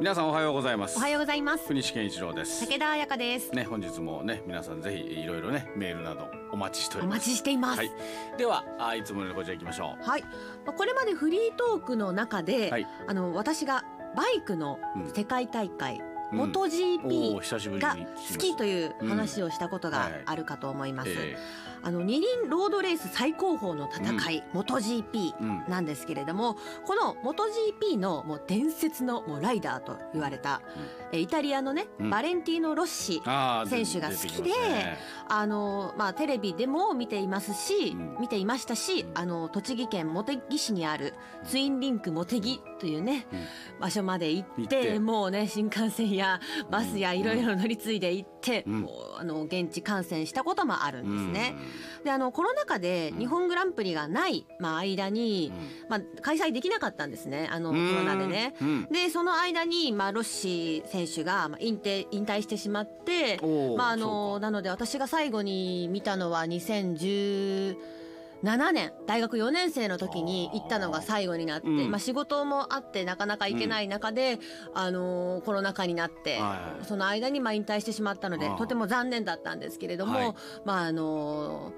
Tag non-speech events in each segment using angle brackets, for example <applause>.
皆さんおはようございます。おはようございます。国士健一郎です。武田彩香です。ね本日もね皆さんぜひいろいろねメールなどお待ちしております。お待ちしています。はい。ではあいつものこちら行きましょう。はい、まあこれまでフリートークの中で、はい。あの私がバイクの世界大会、うんモトお GP ー久しぶりにが好きという話をしたことがあるかと思います。えあの二輪ロードレース最高峰の戦い、モト GP えうん。なんですけれどもこのモト GP のもう伝説のもうライダーと言われた、えイタリアのね、うん。バレンティーノ・ロッシ選手が好きでね。あのまあテレビでも見ていますし、うん。見ていましたし、うん。あの栃木県茂木市にあるツインリンク茂木というね、うん。場所まで行ってもうね新幹線やバスやいろいろ乗り継いで行って、うん。もうあの現地観戦したこともあるんですね。うんであのコロナ禍でうん。日本グランプリがない、まあ、間に、うん。まあ、開催できなかったんですね。あのコロナでね。うん。でその間に、まあ、ロッシ選手がまあ引退引退してしまって、まああのなので私が最後に見たのは2017年大学4年生の時に行ったのが最後になって、うん。まあ、仕事もあってなかなか行けない中で、あのコロナ禍になって、はいはいその間にまあ引退してしまったのでとても残念だったんですけれども、はい。まああの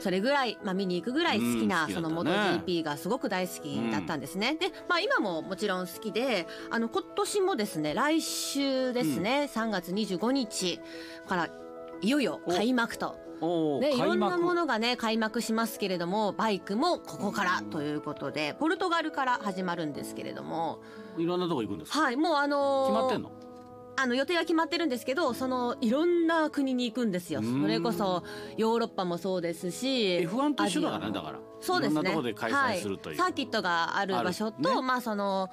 それぐらい、まあ、見に行くぐらい好きな、うんそのったね。MotoGP がすごく大好きだったんですね。で、まあ、今ももちろん好きであの今年もですね来週ですね、3月25日からいよいよ開幕と。ね、いろんなものがね開幕しますけれどもバイクもここからということでポルトガルから始まるんですけれども。いろんなとこ行くんですか？はいもうあのー決まってんの？あの予定は決まってるんですけどそのいろんな国に行くんですよ。うん。それこそヨーロッパもそうですし F1 と一緒だからねだから。そうですね。いろんなとこで開催するという、はサーキットがある場所と、ね。まあその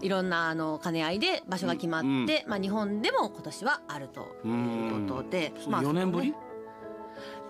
いろんなあの兼ね合いで場所が決まって、うん。まあ日本でも今年はあるとういうことで、まあ4年ぶり？ね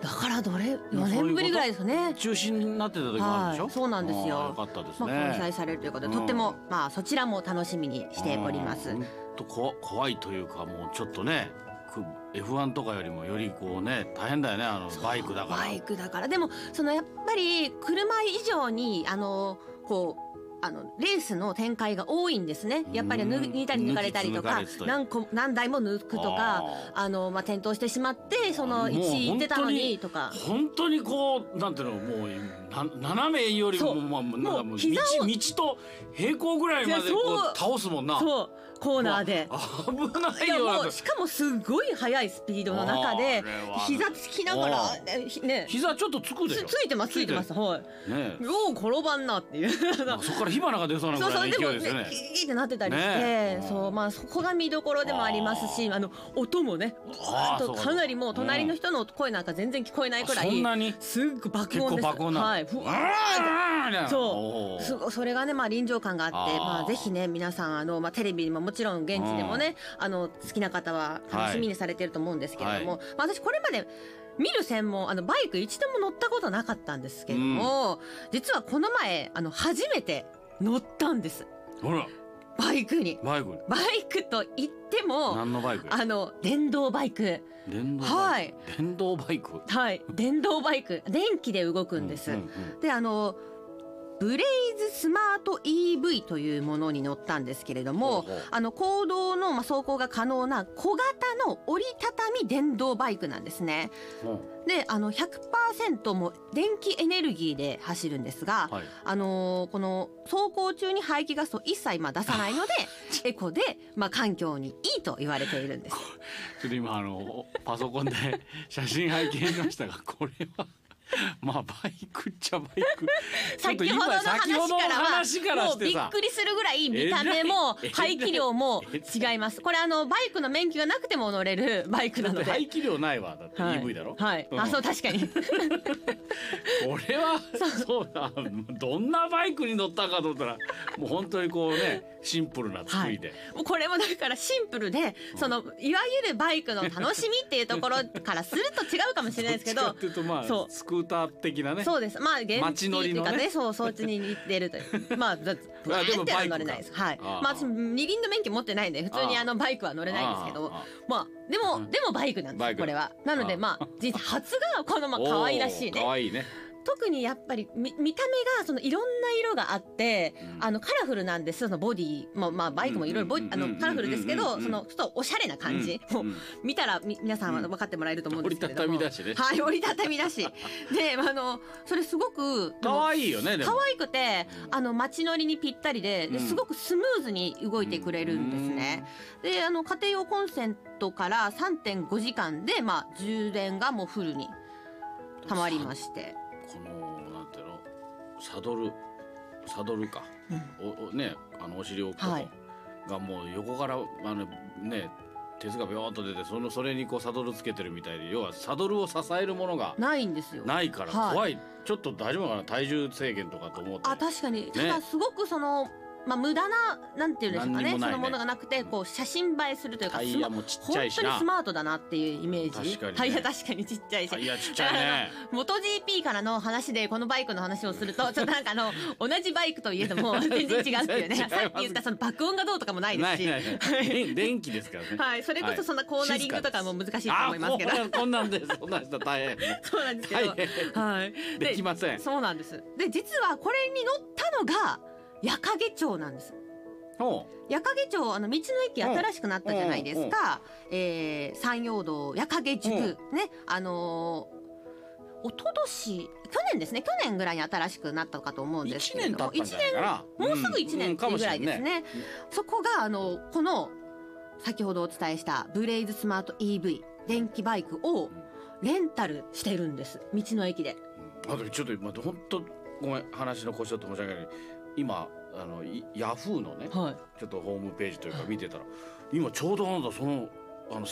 だからどれ？4まあそういうこと？年ぶりぐらいですね。中止になってた時もあるでしょ、はいそうなんですよ。あーよかったですまあ、ね、開催されるということで、うん。とってもまあそちらも楽しみにしております。本当こ怖いというかもうちょっとねく F1 とかよりもよりこうね大変だよねあのバイクだから。バイクだから。でもそのやっぱり車以上にあのこうあのレースの展開が多いんですね。やっぱりうん抜いたり抜かれたりとか何個何台も抜くとかああの、まあ、転倒してしまってそのもう1位行ってたのににとか。本当にこうなんていうのもうな斜めよりもまあなんかもう道膝を道と平行ぐらいまでこうう。倒すもんな。そう。コーナーで。危ないよしかもすごい速いスピードの中で膝つきながらあね膝ちょっとつくでつついてますついてますはい。ねよう転ばんなっていう。そこから火花が出そうなぐらいの勢いですよねキーってなってたりして、ねそうまあそこが見どころでもありますしあの音もねとかなりもう隣の人の声なんか全然聞こえないくらいすっごい爆結音ですはいふわーそう。すごいそれがねまあ臨場感があってまあぜひね皆さんあのまあテレビにももちろん現地でもねあの好きな方は楽しみにされてると思うんですけれども、はまあ私これまで見る専門あのバイク一度も乗ったことなかったんですけども、実はこの前あの初めて乗ったんです。ほらバイクに。バイクバイクと言っても何のバイクあの電動バイク。電動バイク。はい。電動バイク？はい。電動バイク。電気で動くんです、であのブレイズスマート EV というものに乗ったんですけれどもあの公道のまあ走行が可能な小型の折りたたみ電動バイクなんですね。う。んであの100%も電気エネルギーで走るんですが、はい。あのーこの走行中に排気ガスを一切まあ出さないので <laughs> エコで、まあ、環境にいいと言われているんです。<laughs> ちょっと今あのパソコンで <laughs> 写真拝見しましたがこれはまあバイクっちゃバイク。<laughs> 先ほどの話からもうびっくりするぐらい見た目も排気量も違います。これあのバイクの免許がなくても乗れるバイクなので。排気量ないわだってはい。EV だろ？はい、あん。そう確かに。<laughs> これはそうだ。どんなバイクに乗ったかと思ったらもう本当にこうねシンプルな作りで、もうこれもだからシンプルでそのいわゆるバイクの楽しみっていうところからすると違うかもしれないですけどそう。スクーター的なね。そうです。まあ原街乗りのね。そうそっちに似てるという。<laughs> まあだって乗れないです。はい。まあ私二輪の免許持ってないんで普通にあのバイクは乗れないんですけどまあでも、うん。でもバイクなんですこれは。なのでまあ人生初がこのまあ可愛らしいね。可愛いね特にやっぱり見見た目がそのいろんな色があって、うん。あのカラフルなんです。そのボディもまあバイクもいろいろあのカラフルですけどそのちょっとおしゃれな感じ、もううん。見たらみ皆さんは分かってもらえると思うんですけれども。折りたたみだしね。はい折りたたみだし。であのそれすごくでも可愛いよね可愛くてあの街乗りにぴったりででうん。すごくスムーズに動いてくれるんですね。であの家庭用コンセントから3.5時間で、まあ、充電がもうフルに。たまりまして。このなんていうのサドルサドルか、おおねあのお尻を置くはい。がもう横からあのね鉄がビョーっと出てそのそれにこうサドルつけてるみたいで要はサドルを支えるものがないんですよ。ないからはい。怖い、ちょっと大丈夫かな？体重制限とかと思って。あ確かに、ただすごくその、まあ、無駄ななんていうんですかね。何にもないね。そのものがなくてこう写真映えするというかタイヤもちっちゃいしな。本当にスマートだなっていうイメージ。確かにね。タイヤ確かにちっちゃいし。タイヤちっちゃいね。元 GP からの話でこのバイクの話をすると <laughs> ちょっとなんかあの同じバイクといえども <laughs> 全然違うっていうね。さっき言ったその爆音がどうとかもないですし。ないない電電気ですからね。はい、それこそそんなコーナリングとかも難しいと思いますけど。あこんなんでそんなんしたら大変。<laughs> そうなんですけど、はい、できません。そうなんです。で実はこれに乗ったのが矢掛町なんです。ほ矢掛町あの道の駅新しくなったじゃないですか、えー山陽道矢掛塾、ねあのー一昨年去年ですね。去年ぐらいに新しくなったかと思うんです一けれども。年経ったんじゃないかな。一年もうすぐ1年ぐらいですね,、そこがあのこの先ほどお伝えしたブレイズスマート EV 電気バイクをレンタルしてるんです。道の駅で。うん。あとちょっと今本当ごめん。話の腰ちょっと申し訳ない今あのいヤフーのねはい。ちょっとホームページというか見てたら今ちょうどなんだそのあの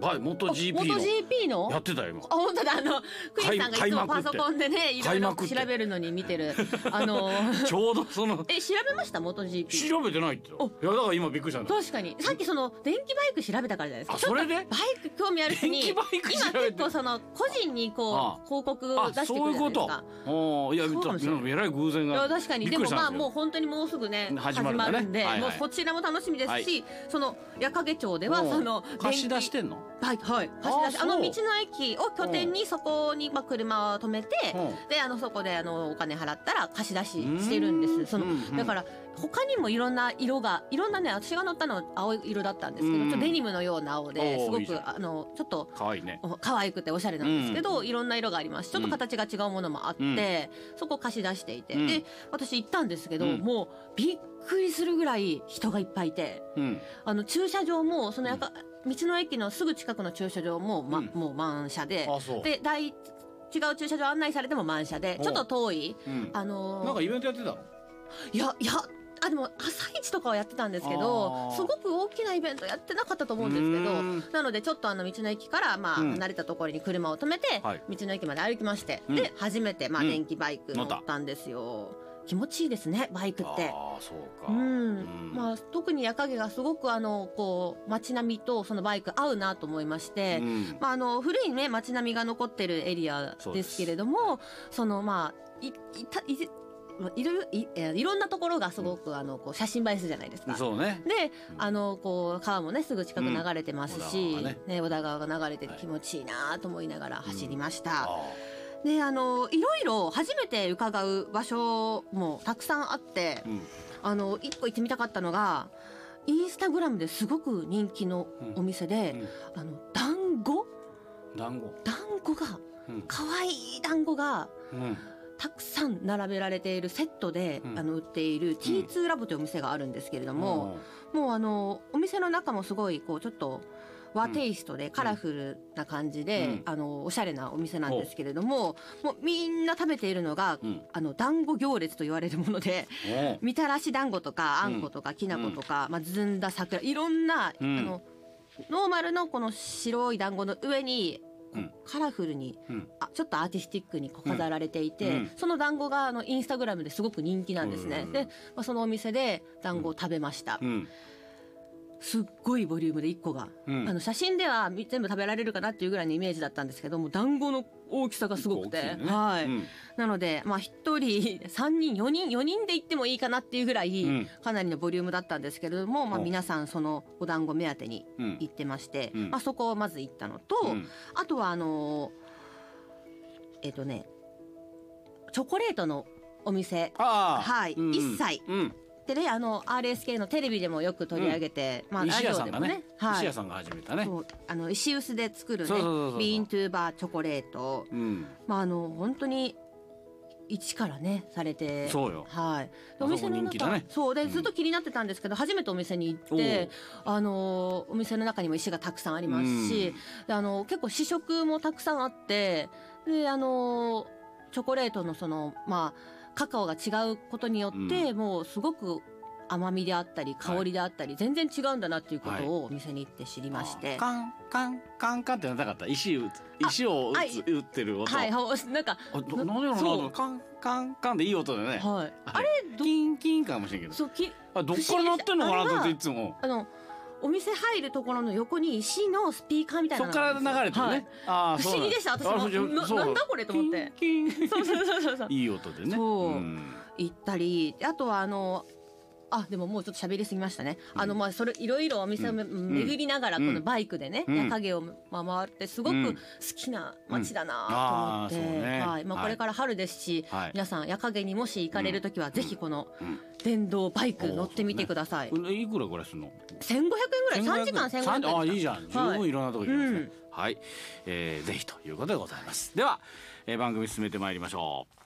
バイ元 GP 元の GP の？やってたよ今。あ本当だ。あのクリスさんがいつもパソコンでねいろいろ調べるのに見てる。あの <laughs> ちょうどその。え調べました？元 GP 調べてないって。い。やだから今びっくりした確かに。さっきその電気バイク調べたからじゃないですか。あそれで？バイク興味ある人に今結構その個人にこあう広告あ出してくそういうこと。るじゃないですかおーい。やえらい偶然いがや確かに。でもまあもう本当にもうすぐね始始まるんで、はい。はいもうそちらも楽しみですし、はい。その矢掛町ではその貸し出してんの？バイクはい。貸し出しあの道の駅を拠点にそこにまあ車を止めてうん。であのそこであのお金払ったら貸し出ししてるんです。そのだから他にもいろんな色がいろんなね私が乗ったのは青色だったんですけどうんちょっとデニムのような青ですごくあのちょっと可愛いね。お可愛くておしゃれなんですけど、うんいろんな色があります。ちょっと形が違うものもあって、そこ貸し出していて、うん。で私行ったんですけど、うん。もうびっくりするぐらい人がいっぱいいてうん。あの駐車場もそのやか、道の駅のすぐ近くの駐車場も、まうん。もう満車であそう。で第違う駐車場案内されても満車でおちょっと遠いうん。あのーなんかイベントやってたの？いやいやあでも朝市とかはやってたんですけあどー。すごく大きなイベントやってなかったと思うんですけどうん。なのでちょっとあの道の駅からまあうん。離れたところに車を止めてはい。道の駅まで歩きましてうん。で初めてまあうん。電気バイク乗ったんですよ気持ちいいですねバイクって。ああそうか。うん。うん。まあ、特に夜影がすごくあのこう街並みとそのバイク合うなと思いまして、うん。まあ、あの古いね街並みが残ってるエリアです。けれどもそのまあいいたいいろいろいえいろんなところがすごくあのこう写真映えするじゃないですか。そうね。であのこう川もねすぐ近く流れてますし、ね。ね小田川が流れててはい気持ちいいなと思いながら走りました。あであのいろいろ初めて伺う場所もたくさんあってーうん。あの一個行ってみたかったのがインスタグラムですごく人気のお店で、あの団子？団子。団子がうん。可愛い団子がうん。たくさん並べられているセットで、うん。あの売っている T2 ラボというお店があるんですけれども、もうあのお店の中もすごいこうちょっと和テイストでカラフルな感じで、うん。あのおしゃれなお店なんですけれどももうみんな食べているのが、うん。あの団子行列と言われるものでみたらし団子とかあんことかきな粉とか、まあ、ずんだ桜いろんな、うん。あのノーマルのこの白い団子の上に、うん。カラフルにうん。あちょっとアーティスティックに飾られていて、その団子があのインスタグラムですごく人気なんですね。うん。で、まあ、そのお店で団子を食べました。うんすっごいボリュームで1個が、うん。あの写真ではみ全部食べられるかなっていうぐらいのイメージだったんですけども団子の大きさがすごくて、ね。はい、うん。なのでまあ1人3人4人4人で行ってもいいかなっていうぐらい、うん。かなりのボリュームだったんですけれども、まあ、お皆さんそのお団子目当てにうん。行ってまして、うん。まあ、そこをまず行ったのと、うん。あとはあのーえっ、とねチョコレートのお店。はい。うん。一切。うんでねあの RSK のテレビでもよく取り上げて、まあラ石ジオでもねはい。石屋さんが始めたね。そうあの石臼で作るねビーントゥーバーチョコレート。うん。まああの本当に一からねされてそうよ。はい。お店の中ね。そう。でうん。ずっと気になってたんですけど、初めてお店に行ってあのお店の中にも石がたくさんありますし、であの結構試食もたくさんあってであのチョコレートのそのまあカカオが違うことによって、もうすごく甘みであったり香りであったり、全然違うんだなっていうことをお店に行って知りまして、カンカンカンカンってならなかった。石石を打あつ打ってる音。はいは <laughs> なんかあどなんやろなカンカンカンでいい音でね。はい。あれキンキンかもしれんけど。そうきあどっから鳴ってんのかなっていつも。あのお店入るところの横に石のスピーカーみたいそっなのがからあるんですよ。流れてるね。ああ不思議でした。私もなそう。なんだこれと思って。キンキン。はい、そうそうそうそうそう。いい音でね。そうん。行ったりあとはあのあでももうちょっと喋りすぎましたね、あのまあそれいろいろお店をめ、巡りながらこのバイクでね、うん。夜影をまあ回ってすごくうん。好きな街だなと思って、はい。まあ、はい。これから春ですし、はい。皆さん夜影にもし行かれる時はぜひこのうん。電動バイク乗ってみてください、うん。いくらぐらいするの？1500円ぐらい？3時間1500円。三あいいじゃん。十はい。分いろんなとこ行きますね。うん。はい、えーぜひということでございます。では、えー番組進めてまいりましょう